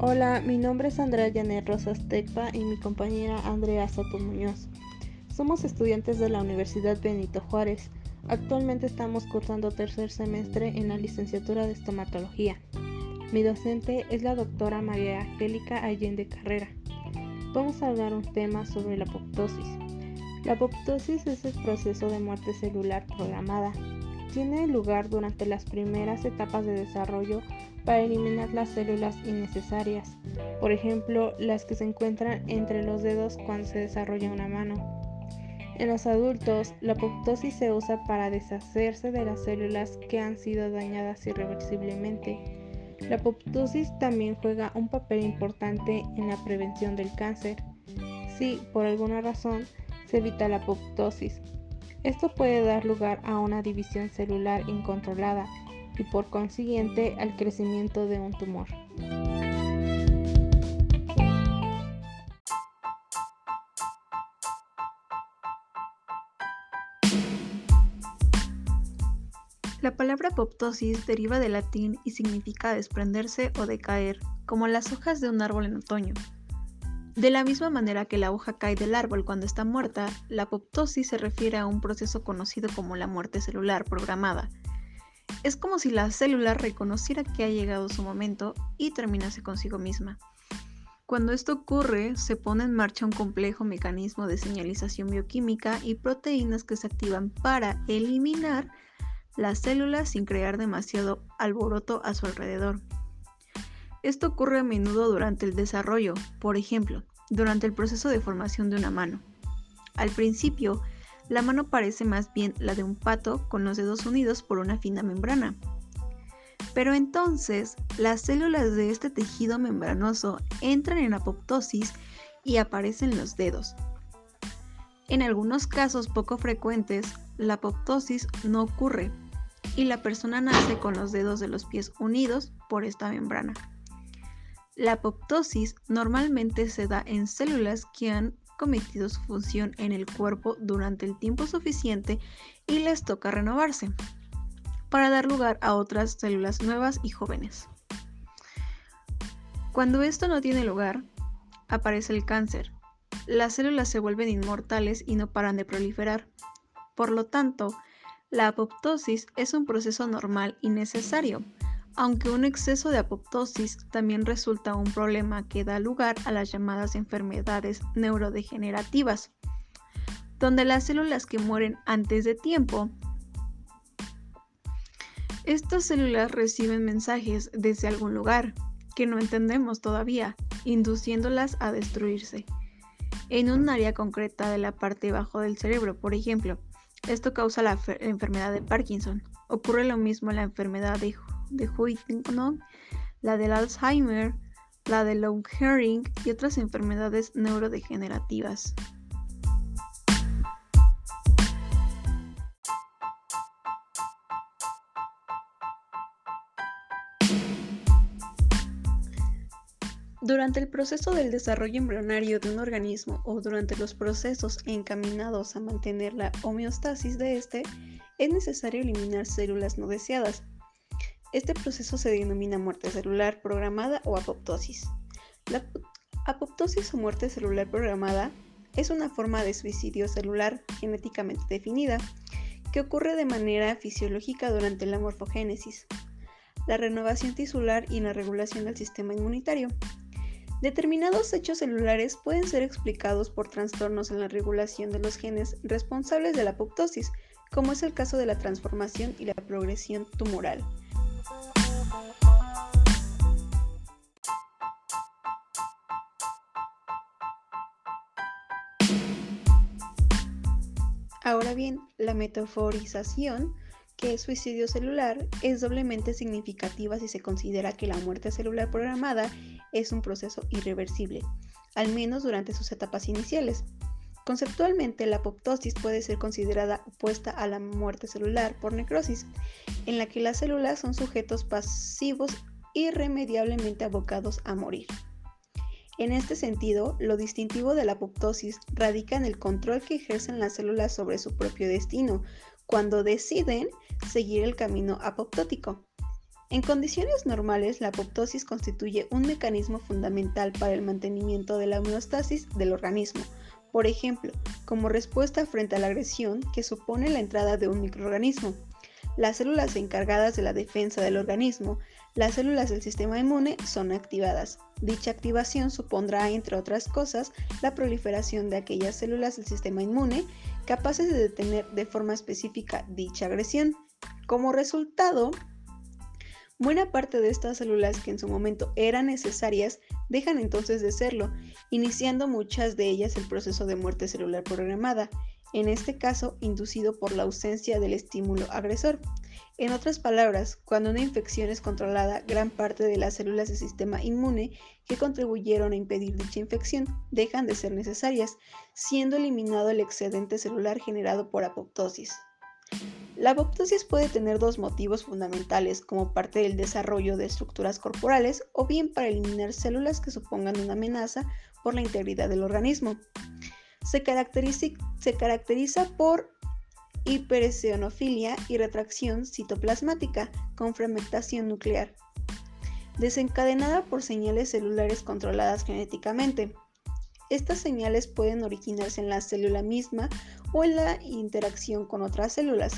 Hola, mi nombre es Andrea Janet Rosas Tecpa y mi compañera Andrea Soto Muñoz. Somos estudiantes de la Universidad Benito Juárez. Actualmente estamos cursando tercer semestre en la licenciatura de estomatología. Mi docente es la doctora María Angélica Allende Carrera. Vamos a hablar un tema sobre la apoptosis. La apoptosis es el proceso de muerte celular programada. Tiene lugar durante las primeras etapas de desarrollo para eliminar las células innecesarias, por ejemplo, las que se encuentran entre los dedos cuando se desarrolla una mano. En los adultos, la apoptosis se usa para deshacerse de las células que han sido dañadas irreversiblemente. La apoptosis también juega un papel importante en la prevención del cáncer. Si, por alguna razón, se evita la apoptosis, esto puede dar lugar a una división celular incontrolada y por consiguiente al crecimiento de un tumor. La palabra apoptosis deriva del latín y significa desprenderse o decaer, como las hojas de un árbol en otoño. De la misma manera que la hoja cae del árbol cuando está muerta, la apoptosis se refiere a un proceso conocido como la muerte celular programada, es como si la célula reconociera que ha llegado su momento y terminase consigo misma. Cuando esto ocurre, se pone en marcha un complejo mecanismo de señalización bioquímica y proteínas que se activan para eliminar las células sin crear demasiado alboroto a su alrededor. Esto ocurre a menudo durante el desarrollo, por ejemplo, durante el proceso de formación de una mano. Al principio, la mano parece más bien la de un pato con los dedos unidos por una fina membrana. Pero entonces, las células de este tejido membranoso entran en apoptosis y aparecen los dedos. En algunos casos poco frecuentes, la apoptosis no ocurre y la persona nace con los dedos de los pies unidos por esta membrana. La apoptosis normalmente se da en células que han cometido su función en el cuerpo durante el tiempo suficiente y les toca renovarse para dar lugar a otras células nuevas y jóvenes. Cuando esto no tiene lugar, aparece el cáncer. Las células se vuelven inmortales y no paran de proliferar. Por lo tanto, la apoptosis es un proceso normal y necesario aunque un exceso de apoptosis también resulta un problema que da lugar a las llamadas enfermedades neurodegenerativas, donde las células que mueren antes de tiempo estas células reciben mensajes desde algún lugar que no entendemos todavía, induciéndolas a destruirse. En un área concreta de la parte bajo del cerebro, por ejemplo, esto causa la enfermedad de Parkinson. Ocurre lo mismo en la enfermedad de de Huntington, la del Alzheimer, la de Lou Herring y otras enfermedades neurodegenerativas. Durante el proceso del desarrollo embrionario de un organismo o durante los procesos encaminados a mantener la homeostasis de este, es necesario eliminar células no deseadas, este proceso se denomina muerte celular programada o apoptosis. La apoptosis o muerte celular programada es una forma de suicidio celular genéticamente definida que ocurre de manera fisiológica durante la morfogénesis, la renovación tisular y la regulación del sistema inmunitario. Determinados hechos celulares pueden ser explicados por trastornos en la regulación de los genes responsables de la apoptosis, como es el caso de la transformación y la progresión tumoral. Ahora bien, la metaforización, que es suicidio celular, es doblemente significativa si se considera que la muerte celular programada es un proceso irreversible, al menos durante sus etapas iniciales. Conceptualmente, la apoptosis puede ser considerada opuesta a la muerte celular por necrosis, en la que las células son sujetos pasivos irremediablemente abocados a morir. En este sentido, lo distintivo de la apoptosis radica en el control que ejercen las células sobre su propio destino cuando deciden seguir el camino apoptótico. En condiciones normales, la apoptosis constituye un mecanismo fundamental para el mantenimiento de la homeostasis del organismo, por ejemplo, como respuesta frente a la agresión que supone la entrada de un microorganismo. Las células encargadas de la defensa del organismo, las células del sistema inmune, son activadas. Dicha activación supondrá, entre otras cosas, la proliferación de aquellas células del sistema inmune capaces de detener de forma específica dicha agresión. Como resultado, Buena parte de estas células que en su momento eran necesarias dejan entonces de serlo, iniciando muchas de ellas el proceso de muerte celular programada, en este caso inducido por la ausencia del estímulo agresor. En otras palabras, cuando una infección es controlada, gran parte de las células del sistema inmune que contribuyeron a impedir dicha infección dejan de ser necesarias, siendo eliminado el excedente celular generado por apoptosis. La apoptosis puede tener dos motivos fundamentales como parte del desarrollo de estructuras corporales o bien para eliminar células que supongan una amenaza por la integridad del organismo. Se caracteriza, por hipereosinofilia y retracción citoplasmática con fragmentación nuclear, desencadenada por señales celulares controladas genéticamente. Estas señales pueden originarse en la célula misma o en la interacción con otras células.